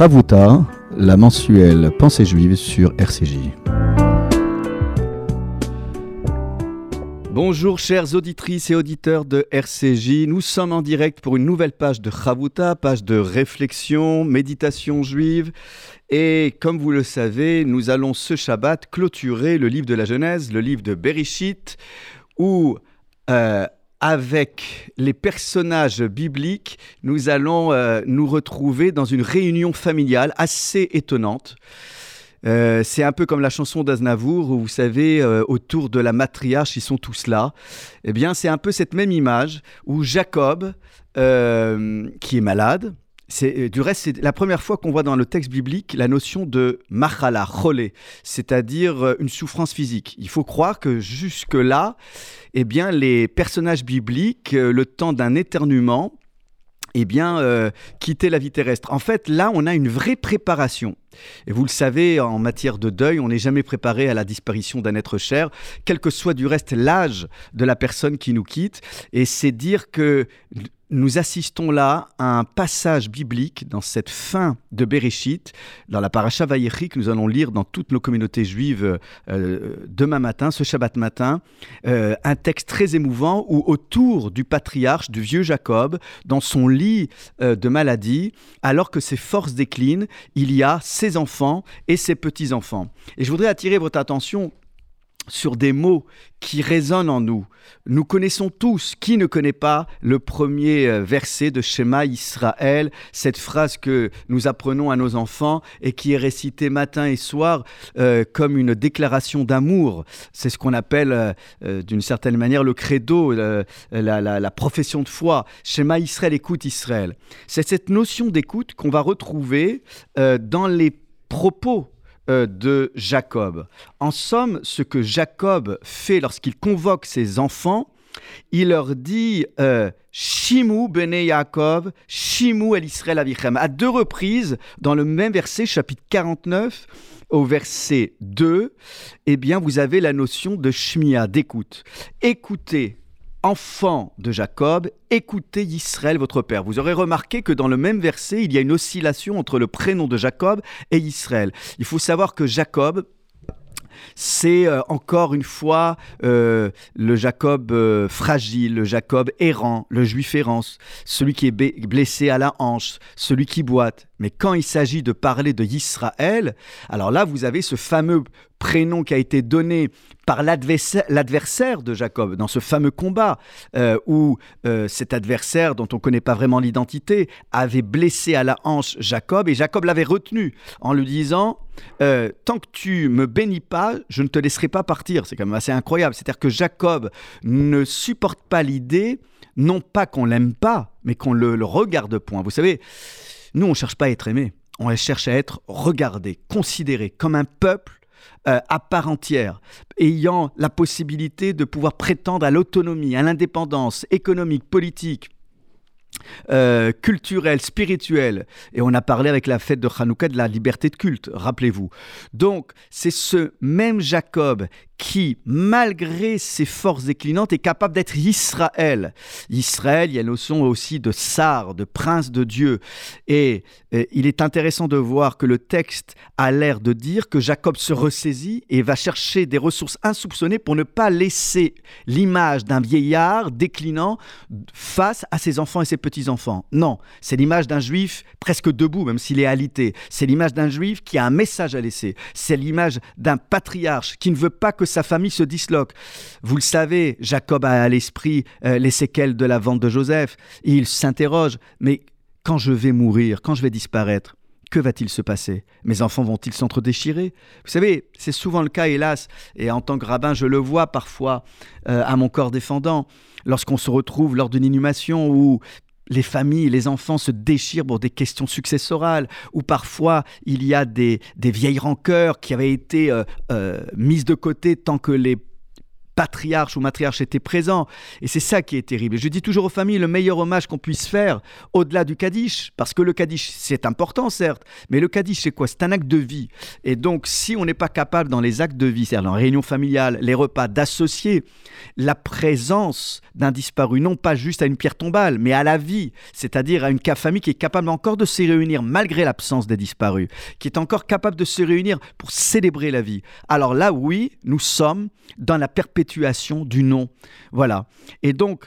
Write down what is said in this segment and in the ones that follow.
Chavuta, la mensuelle Pensée juive sur RCJ. Bonjour chères auditrices et auditeurs de RCJ, nous sommes en direct pour une nouvelle page de Chavuta, page de réflexion, méditation juive. Et comme vous le savez, nous allons ce Shabbat clôturer le livre de la Genèse, le livre de Bereshit, où euh, avec les personnages bibliques, nous allons euh, nous retrouver dans une réunion familiale assez étonnante. Euh, c'est un peu comme la chanson d'Aznavour où vous savez, euh, autour de la matriarche, ils sont tous là. Eh bien, c'est un peu cette même image où Jacob, qui est malade, c'est, du reste, c'est la première fois qu'on voit dans le texte biblique la notion de machala, cholé, c'est-à-dire une souffrance physique. Il faut croire que jusque-là, eh bien, les personnages bibliques, euh, le temps d'un éternuement, eh bien, euh, quitter la vie terrestre. En fait, là, on a une vraie préparation. Et vous le savez, en matière de deuil, on n'est jamais préparé à la disparition d'un être cher, quel que soit du reste l'âge de la personne qui nous quitte. Et c'est dire que nous assistons là à un passage biblique dans cette fin de Bereshit, dans la paracha Vayechi que nous allons lire dans toutes nos communautés juives euh, demain matin, ce Shabbat matin, euh, un texte très émouvant où autour du patriarche, du vieux Jacob, dans son lit euh, de maladie, alors que ses forces déclinent, il y a ses enfants et ses petits-enfants. Et je voudrais attirer votre attention sur des mots qui résonnent en nous. Nous connaissons tous, qui ne connaît pas le premier euh, verset de Shema Israël, cette phrase que nous apprenons à nos enfants et qui est récitée matin et soir euh, comme une déclaration d'amour. C'est ce qu'on appelle euh, d'une certaine manière le credo, la, profession de foi. Shema Israël, écoute Israël. C'est cette notion d'écoute qu'on va retrouver dans les propos euh, de Jacob. En somme, ce que Jacob fait lorsqu'il convoque ses enfants, il leur dit euh, Shimu bene Yaakov, Shimu el Israël avichem. À deux reprises, dans le même verset, chapitre 49, au verset 2, eh bien, vous avez la notion de Shmia, d'écoute. Écoutez Enfant de Jacob, écoutez Israël votre père. Vous aurez remarqué que dans le même verset, il y a une oscillation entre le prénom de Jacob et Israël. Il faut savoir que Jacob, c'est euh, encore une fois euh, le Jacob euh, fragile, le Jacob errant, le juif errant, celui qui est blessé à la hanche, celui qui boite. Mais quand il s'agit de parler de Israël, alors là, vous avez ce fameux prénom qui a été donné par l'adversaire de Jacob dans ce fameux combat où cet adversaire dont on ne connaît pas vraiment l'identité avait blessé à la hanche Jacob et Jacob l'avait retenu en lui disant euh, tant que tu me bénis pas, je ne te laisserai pas partir. C'est quand même assez incroyable. C'est-à-dire que Jacob ne supporte pas l'idée, non pas qu'on l'aime pas, mais qu'on le, le regarde point. Vous savez, nous, on cherche pas à être aimé. On cherche à être regardé, considéré comme un peuple euh, à part entière, ayant la possibilité de pouvoir prétendre à l'autonomie, à l'indépendance économique, politique, euh, culturel, spirituel. Et on a parlé avec la fête de Hanouka de la liberté de culte, rappelez-vous. Donc, c'est ce même Jacob qui, malgré ses forces déclinantes, est capable d'être Israël. Israël, il y a notion aussi de sar, de prince de Dieu. Et, il est intéressant de voir que le texte a l'air de dire que Jacob se ressaisit et va chercher des ressources insoupçonnées pour ne pas laisser l'image d'un vieillard déclinant face à ses enfants et ses petits-enfants. Non, c'est l'image d'un juif presque debout, même s'il est alité. C'est l'image d'un juif qui a un message à laisser. C'est l'image d'un patriarche qui ne veut pas que sa famille se disloque. Vous le savez, Jacob a à l'esprit euh, les séquelles de la vente de Joseph. il s'interroge, mais quand je vais mourir, quand je vais disparaître, que va-t-il se passer? Mes enfants vont-ils s'entre-déchirer? Vous savez, c'est souvent le cas, hélas, et en tant que rabbin, je le vois parfois euh, à mon corps défendant, lorsqu'on se retrouve lors d'une inhumation où les familles, les enfants se déchirent pour des questions successorales, ou parfois il y a des, vieilles rancœurs qui avaient été euh, euh, mises de côté tant que les ou matriarche étaient présents. Et c'est ça qui est terrible. je dis toujours aux familles, le meilleur hommage qu'on puisse faire, au-delà du Kaddish, parce que le Kaddish, c'est important, certes, mais le Kaddish, c'est quoi? C'est un acte de vie. Et donc, si on n'est pas capable dans les actes de vie, c'est-à-dire dans les réunions familiales, les repas, d'associer la présence d'un disparu, non pas juste à une pierre tombale, mais à la vie, c'est-à-dire à une famille qui est capable encore de se réunir malgré l'absence des disparus, qui est encore capable de se réunir pour célébrer la vie. Alors là, oui, nous sommes dans la du nom. Voilà. Et donc,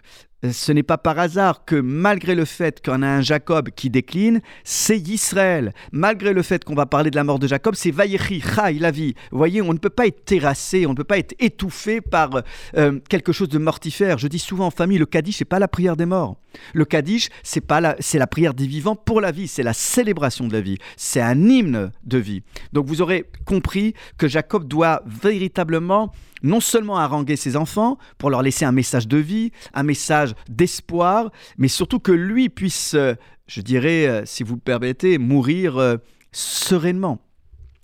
ce n'est pas par hasard que malgré le fait qu'on a un Jacob qui décline, c'est Israël. Malgré le fait qu'on va parler de la mort de Jacob, c'est Vayechi, Chai, la vie. Vous voyez, on ne peut pas être terrassé, on ne peut pas être étouffé par euh, quelque chose de mortifère. Je dis souvent en famille, le Kaddish, n'est pas la prière des morts. Le Kaddish, c'est pas la, c'est la prière des vivants pour la vie, c'est la célébration de la vie, c'est un hymne de vie. Donc vous aurez compris que Jacob doit véritablement non seulement haranguer ses enfants pour leur laisser un message de vie, un message d'espoir, mais surtout que lui puisse, euh, je dirais, euh, si vous le permettez, mourir euh, sereinement.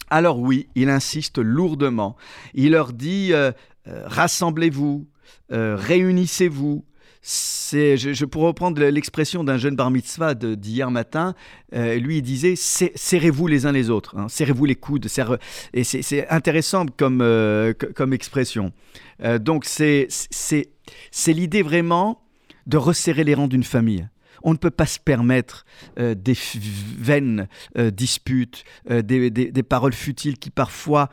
Alors oui, il insiste lourdement. Il leur dit, rassemblez-vous, réunissez-vous, c'est, je, pourrais reprendre l'expression d'un jeune bar mitzvah d'hier matin. Euh, lui, il disait serrez-vous les uns les autres, hein, serrez-vous les coudes. et c'est intéressant comme, euh, comme expression. Euh, donc, c'est l'idée vraiment de resserrer les rangs d'une famille. On ne peut pas se permettre euh, des vaines euh, disputes, euh, des, paroles futiles qui parfois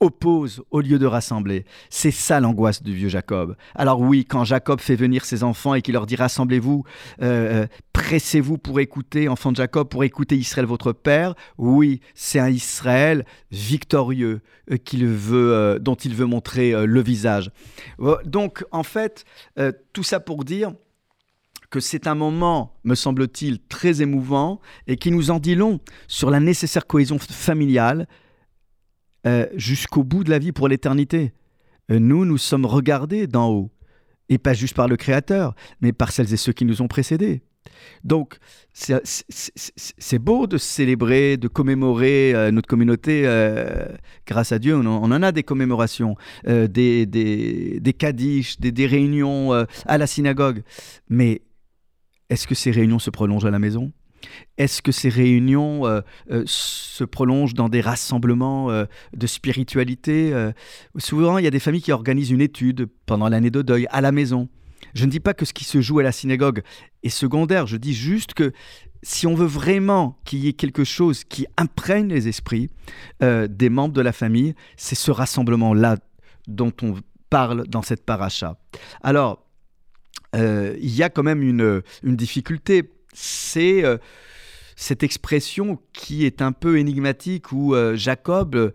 opposent au lieu de rassembler. C'est ça l'angoisse du vieux Jacob. Alors oui, quand Jacob fait venir ses enfants et qu'il leur dit rassemblez-vous, pressez-vous pour écouter, enfants de Jacob, pour écouter Israël votre père, oui, c'est un Israël victorieux veut, dont il veut montrer le visage. Donc en fait, tout ça pour dire que c'est un moment, me semble-t-il, très émouvant et qui nous en dit long sur la nécessaire cohésion familiale euh, jusqu'au bout de la vie pour l'éternité. Euh, nous, nous sommes regardés d'en haut, et pas juste par le Créateur, mais par celles et ceux qui nous ont précédés. Donc, c'est beau de célébrer, de commémorer euh, notre communauté. grâce à Dieu, on en, a des commémorations, des, des, des des, des réunions à la synagogue. Mais est-ce que ces réunions se prolongent à la maison? Est-ce que ces réunions euh, euh, se prolongent dans des rassemblements euh, de spiritualité Souvent, il y a des familles qui organisent une étude pendant l'année de deuil à la maison. Je ne dis pas que ce qui se joue à la synagogue est secondaire, je dis juste que si on veut vraiment qu'il y ait quelque chose qui imprègne les esprits des membres de la famille, c'est ce rassemblement-là dont on parle dans cette paracha. Alors, il y a quand même une, difficulté. C'est euh, cette expression qui est un peu énigmatique où euh, Jacob,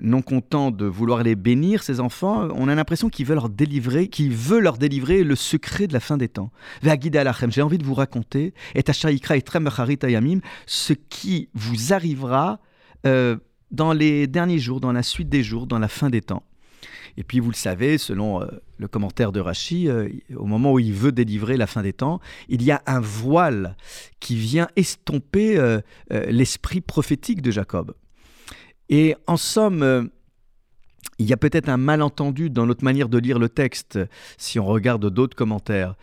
non content de vouloir les bénir, ses enfants, on a l'impression qu'il veut leur délivrer, qu'il veut leur délivrer le secret de la fin des temps. J'ai envie de vous raconter, et ce qui vous arrivera dans les derniers jours, dans la suite des jours, dans la fin des temps. Et puis, vous le savez, selon euh, le commentaire de Rachi, euh, au moment où il veut délivrer la fin des temps, il y a un voile qui vient estomper euh, l'esprit prophétique de Jacob. Et en somme, il y a peut-être un malentendu dans notre manière de lire le texte si on regarde d'autres commentaires.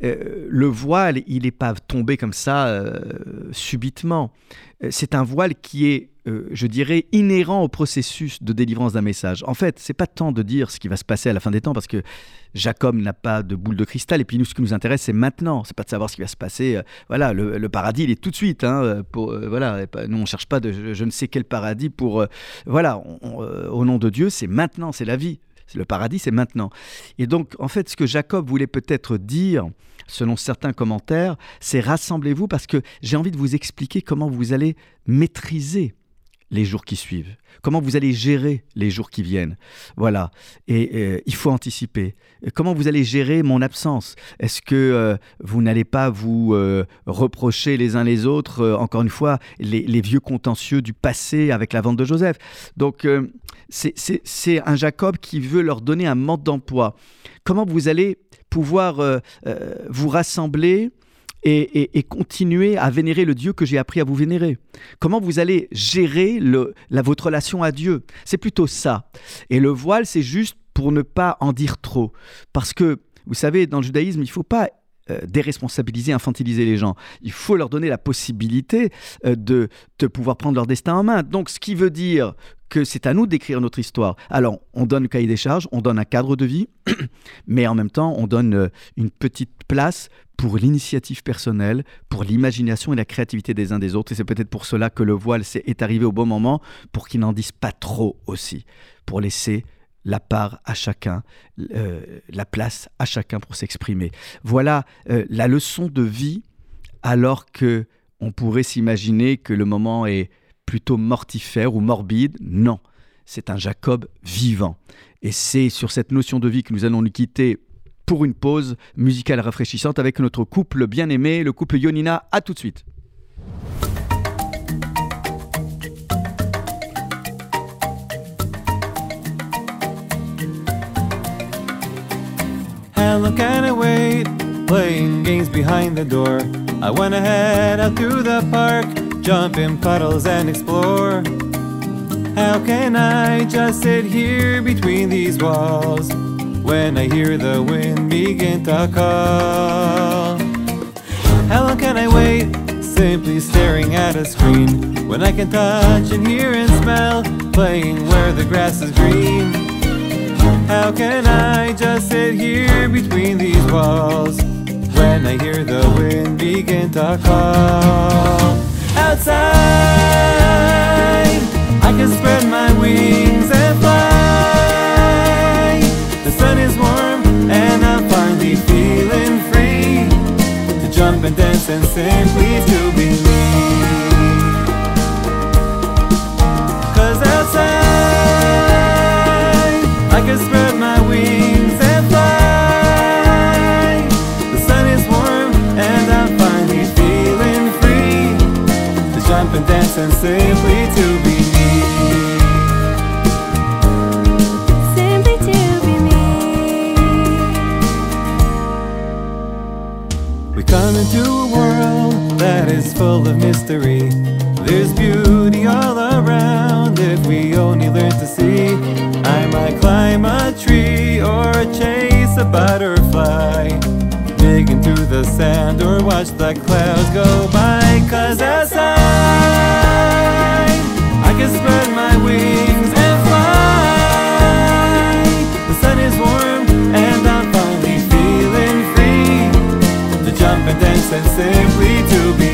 le voile, il n'est pas tombé comme ça subitement. C'est un voile qui est euh, je dirais, inhérent au processus de délivrance d'un message. En fait, c'est pas tant de dire ce qui va se passer à la fin des temps, parce que Jacob n'a pas de boule de cristal, et puis nous, ce qui nous intéresse, c'est maintenant. C'est pas de savoir ce qui va se passer. Euh, voilà, le, paradis, il est tout de suite. Hein, euh, voilà, nous, on cherche pas de je, ne sais quel paradis pour. voilà, au nom de Dieu, c'est maintenant, c'est la vie. Le paradis, c'est maintenant. Et donc, en fait, ce que Jacob voulait peut-être dire, selon certains commentaires, c'est rassemblez-vous parce que j'ai envie de vous expliquer comment vous allez maîtriser les jours qui suivent, comment vous allez gérer les jours qui viennent. Voilà, et euh, il faut anticiper. Comment vous allez gérer mon absence Est-ce que euh, vous n'allez pas vous euh, reprocher les uns les autres, encore une fois, les, vieux contentieux du passé avec la vente de Joseph Donc, c'est un Jacob qui veut leur donner un mode d'emploi. Comment vous allez pouvoir vous rassembler et, continuer à vénérer le Dieu que j'ai appris à vous vénérer Comment vous allez gérer la, votre relation à Dieu? C'est plutôt ça. Et le voile, c'est juste pour ne pas en dire trop. Parce que, vous savez, dans le judaïsme, il ne faut pas déresponsabiliser, infantiliser les gens. Il faut leur donner la possibilité euh, de, de pouvoir prendre leur destin en main. Donc, ce qui veut dire que c'est à nous d'écrire notre histoire. Alors, on donne le cahier des charges, on donne un cadre de vie, mais en même temps, on donne euh, une petite place pour l'initiative personnelle, pour l'imagination et la créativité des uns des autres. Et c'est peut-être pour cela que le voile est arrivé au bon moment, pour qu'ils n'en disent pas trop aussi, pour laisser la part à chacun, euh, la place à chacun pour s'exprimer. Voilà euh, la leçon de vie, alors que on pourrait s'imaginer que le moment est plutôt mortifère ou morbide. Non, c'est un Jacob vivant. Et c'est sur cette notion de vie que nous allons nous quitter pour une pause musicale rafraîchissante avec notre couple bien-aimé, le couple Yonina. À tout de suite. Playing games behind the door. I went ahead out through the park, jump in puddles and explore. How can I just sit here between these walls when I hear the wind begin to call? How long can I wait, simply staring at a screen when I can touch and hear and smell, playing where the grass is green? How can I just sit here between these walls? when I hear the wind begin to call. Outside, I can spread my wings and fly. The sun is warm and I'm finally feeling free to jump and dance and simply to be and simply to be me. Simply to be me. We come into a world that is full of mystery. There's beauty all around if we only learn to see. I might climb a tree or chase a butterfly digging through the sand or watch the clouds go by. Cause can spread my wings and fly. The sun is warm and I'm finally feeling free to jump and dance and simply to be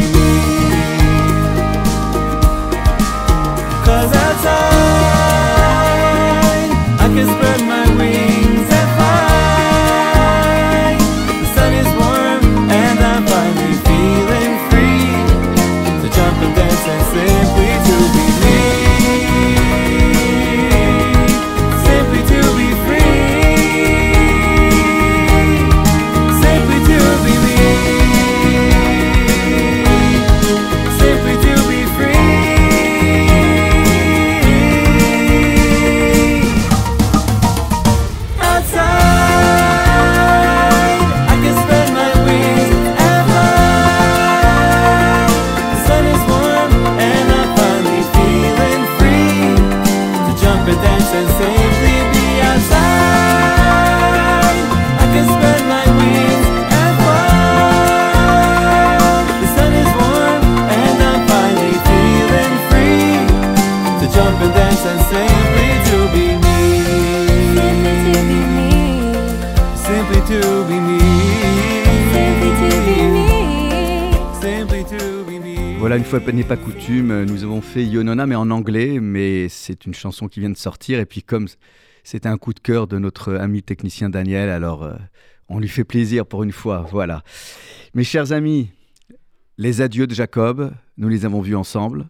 fois n'est pas coutume, nous avons fait Yonona, mais en anglais, mais c'est une chanson qui vient de sortir, et puis comme c'était un coup de cœur de notre ami technicien Daniel, alors euh, on lui fait plaisir pour une fois, voilà. Mes chers amis, les adieux de Jacob, nous les avons vus ensemble,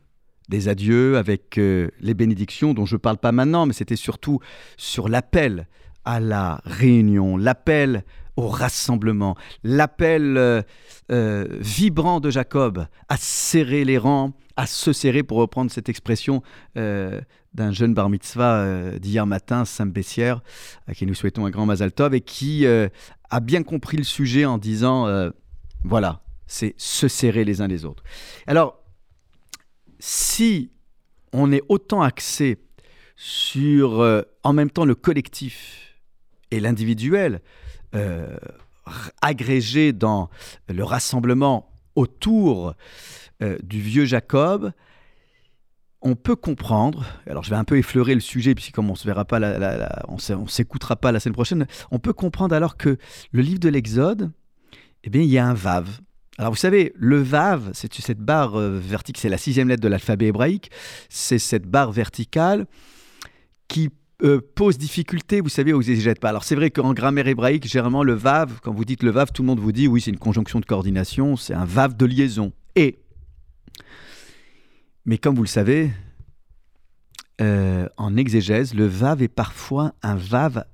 des adieux avec euh, les bénédictions dont je ne parle pas maintenant, mais c'était surtout sur l'appel à la réunion, l'appel au rassemblement, l'appel euh, euh, vibrant de Jacob à serrer les rangs, à se serrer, pour reprendre cette expression euh, d'un jeune bar mitzvah d'hier matin, Sam Bessière, à qui nous souhaitons un grand Mazal Tov, et qui a bien compris le sujet en disant, voilà, c'est se serrer les uns les autres. Alors, si on est autant axé sur en même temps le collectif et l'individuel, euh, agrégé dans le rassemblement autour euh, du vieux Jacob, on peut comprendre, alors je vais un peu effleurer le sujet, puisque comme on se verra pas, s'écoutera pas la semaine prochaine, on peut comprendre alors que le livre de l'Exode, eh bien, il y a un Vav. Alors vous savez, le Vav, c'est cette barre euh, verticale, c'est la sixième lettre de l'alphabet hébraïque, c'est cette barre verticale qui euh, pose difficulté, vous savez, aux exégètes pas. Alors c'est vrai qu'en grammaire hébraïque, généralement le Vav, quand vous dites le Vav, tout le monde vous dit oui, c'est une conjonction de coordination, c'est un Vav de liaison. Et mais comme vous le savez, euh, en exégèse, le vav est parfois un vav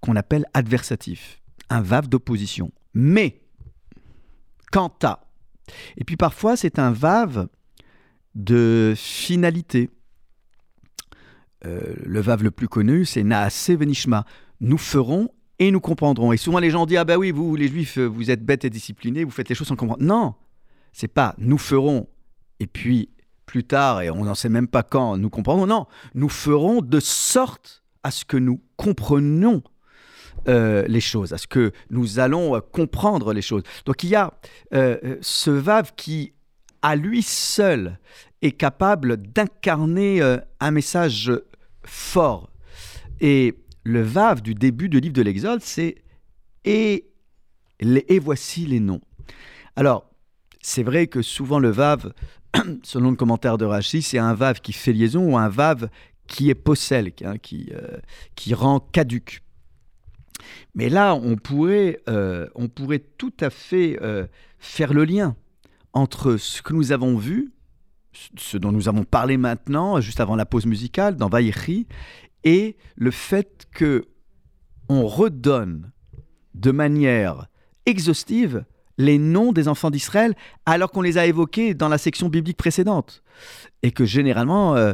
qu'on appelle adversatif, un vav d'opposition. Mais, quant à. Et puis parfois, c'est un vav de finalité. Euh, le vav le plus connu, c'est Naase Venishma. Nous ferons et nous comprendrons. Et souvent, les gens disent Ah ben oui, vous, les juifs, vous êtes bêtes et disciplinés, vous faites les choses sans comprendre. Non, c'est pas nous ferons et puis plus tard, et on n'en sait même pas quand, nous comprendrons. Non, nous ferons de sorte à ce que nous comprenions euh, les choses, à ce que nous allons euh, comprendre les choses. Donc il y a euh, ce Vav qui, à lui seul, est capable d'incarner un message fort. Et le Vav du début du livre de l'Exode, c'est et, et voici les noms. Alors, c'est vrai que souvent le Vav selon le commentaire de Rachid, c'est un vav qui fait liaison ou un vav qui est possèle, hein, qui, euh, qui rend caduque. Mais là, on pourrait, euh, on pourrait tout à fait euh, faire le lien entre ce que nous avons vu, ce dont nous avons parlé maintenant, juste avant la pause musicale, dans Vaïchi, et le fait que on redonne de manière exhaustive les noms des enfants d'Israël alors qu'on les a évoqués dans la section biblique précédente. Et que généralement, euh,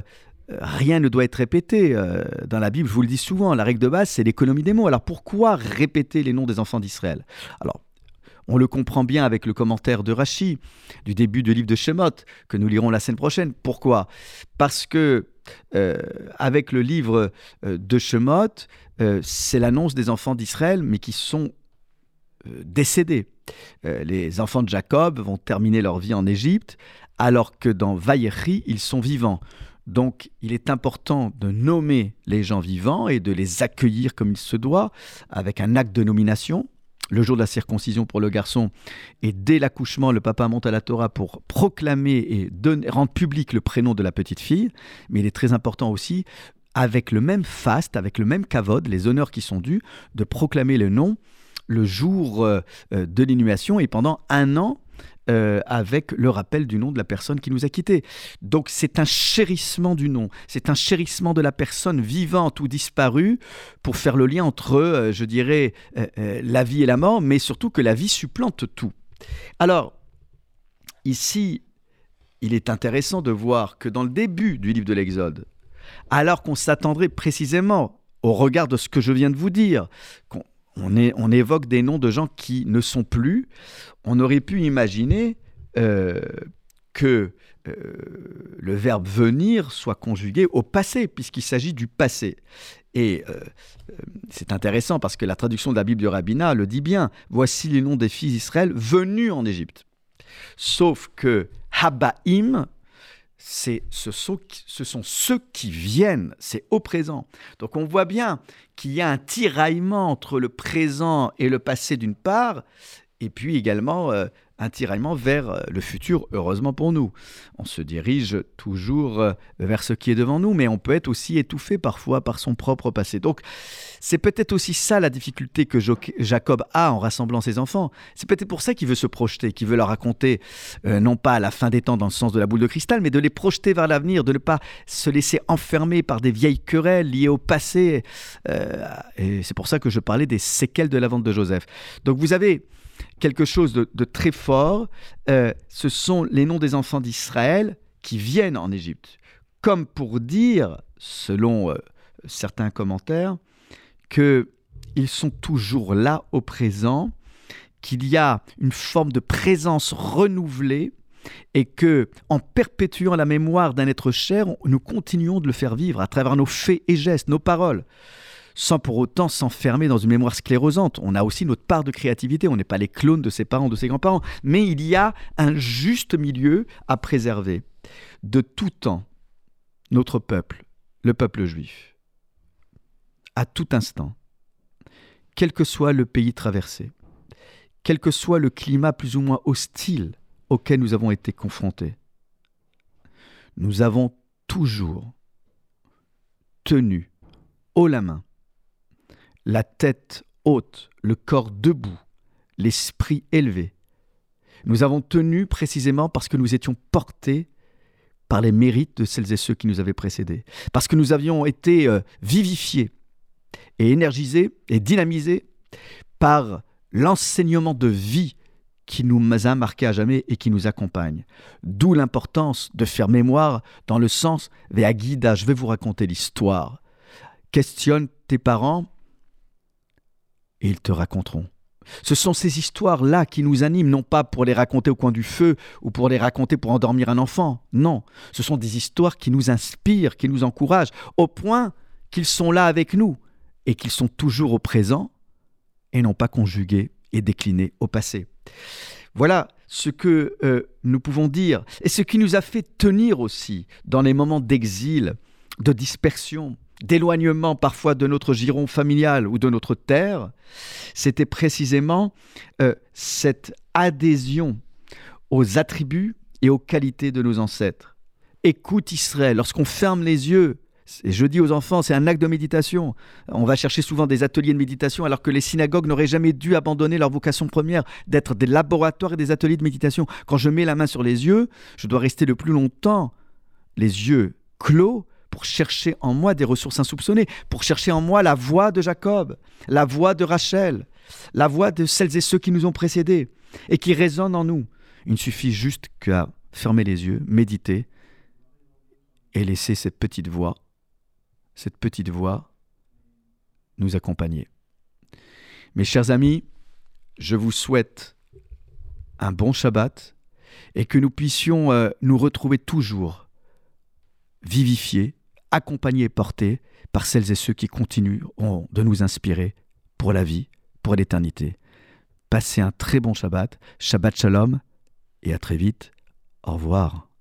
rien ne doit être répété. Euh, dans la Bible, je vous le dis souvent, la règle de base, c'est l'économie des mots. Alors pourquoi répéter les noms des enfants d'Israël? Alors, on le comprend bien avec le commentaire de Rachi du début du livre de Shemot, que nous lirons la semaine prochaine. Pourquoi? Parce que euh, avec le livre de Shemot, c'est l'annonce des enfants d'Israël, mais qui sont décédés. Euh, les enfants de Jacob vont terminer leur vie en Égypte, alors que dans Vaïchi, ils sont vivants. Donc il est important de nommer les gens vivants et de les accueillir comme il se doit, avec un acte de nomination. Le jour de la circoncision pour le garçon, et dès l'accouchement, le papa monte à la Torah pour proclamer et rendre public le prénom de la petite fille. Mais il est très important aussi, avec le même faste, avec le même kavod, les honneurs qui sont dus, de proclamer le nom le jour euh, euh, de l'inhumation et pendant un an euh, avec le rappel du nom de la personne qui nous a quittés. Donc c'est un chérissement du nom, c'est un chérissement de la personne vivante ou disparue pour faire le lien entre, je dirais, la vie et la mort, mais surtout que la vie supplante tout. Alors, ici, il est intéressant de voir que dans le début du livre de l'Exode, alors qu'on s'attendrait précisément au regard de ce que je viens de vous dire, qu'on on, évoque des noms de gens qui ne sont plus. On aurait pu imaginer euh, que euh, le verbe venir soit conjugué au passé, puisqu'il s'agit du passé. Et euh, c'est intéressant parce que la traduction de la Bible du rabbinat le dit bien. Voici les noms des fils d'Israël venus en Égypte. Sauf que Habaïm, c'est, ce, ce sont ceux qui viennent, c'est au présent. Donc on voit bien qu'il y a un tiraillement entre le présent et le passé d'une part, et puis également euh, un tiraillement vers euh, le futur, heureusement pour nous. On se dirige toujours euh, vers ce qui est devant nous, mais on peut être aussi étouffé parfois par son propre passé. Donc c'est peut-être aussi ça la difficulté que Jacob a en rassemblant ses enfants. C'est peut-être pour ça qu'il veut se projeter, qu'il veut leur raconter, non pas la fin des temps dans le sens de la boule de cristal, mais de les projeter vers l'avenir, de ne pas se laisser enfermer par des vieilles querelles liées au passé. et c'est pour ça que je parlais des séquelles de la vente de Joseph. Donc vous avez quelque chose de, très fort. Euh, ce sont les noms des enfants d'Israël qui viennent en Égypte. Comme pour dire, selon euh, certains commentaires, qu'ils sont toujours là au présent qu'il y a une forme de présence renouvelée et que, en perpétuant la mémoire d'un être cher, nous continuons de le faire vivre à travers nos faits et gestes, nos paroles, sans pour autant s'enfermer dans une mémoire sclérosante. On a aussi notre part de créativité, on n'est pas les clones de ses parents, de ses grands-parents, mais il y a un juste milieu à préserver. De tout temps, notre peuple, le peuple juif, à tout instant, quel que soit le pays traversé, quel que soit le climat plus ou moins hostile auquel nous avons été confrontés, nous avons toujours tenu haut la main, la tête haute, le corps debout, l'esprit élevé. Nous avons tenu précisément parce que nous étions portés par les mérites de celles et ceux qui nous avaient précédés, parce que nous avions été euh, vivifiés et énergisés et dynamisés par l'enseignement de vie qui nous a marqué à jamais et qui nous accompagne. D'où l'importance de faire mémoire dans le sens Veagida, je vais vous raconter l'histoire. Questionne tes parents et ils te raconteront. Ce sont ces histoires-là qui nous animent, non pas pour les raconter au coin du feu ou pour les raconter pour endormir un enfant. Non, ce sont des histoires qui nous inspirent, qui nous encouragent, au point qu'ils sont là avec nous et qu'ils sont toujours au présent et non pas conjugués et déclinés au passé. Voilà ce que euh, nous pouvons dire et ce qui nous a fait tenir aussi dans les moments d'exil, de dispersion, d'éloignement parfois de notre giron familial ou de notre terre, c'était précisément euh, cette adhésion aux attributs et aux qualités de nos ancêtres. Écoute Israël, lorsqu'on ferme les yeux et je dis aux enfants, c'est un acte de méditation. On va chercher souvent des ateliers de méditation alors que les synagogues n'auraient jamais dû abandonner leur vocation première d'être des laboratoires et des ateliers de méditation. Quand je mets la main sur les yeux, je dois rester le plus longtemps les yeux clos pour chercher en moi des ressources insoupçonnées, pour chercher en moi la voix de Jacob, la voix de Rachel, la voix de celles et ceux qui nous ont précédés et qui résonnent en nous. Il ne suffit juste qu'à fermer les yeux, méditer et laisser cette petite voix cette petite voix nous accompagner. Mes chers amis, je vous souhaite un bon Shabbat et que nous puissions euh, nous retrouver toujours vivifiés, accompagnés et portés par celles et ceux qui continueront de nous inspirer pour la vie, pour l'éternité. Passez un très bon Shabbat, Shabbat Shalom, et à très vite. Au revoir.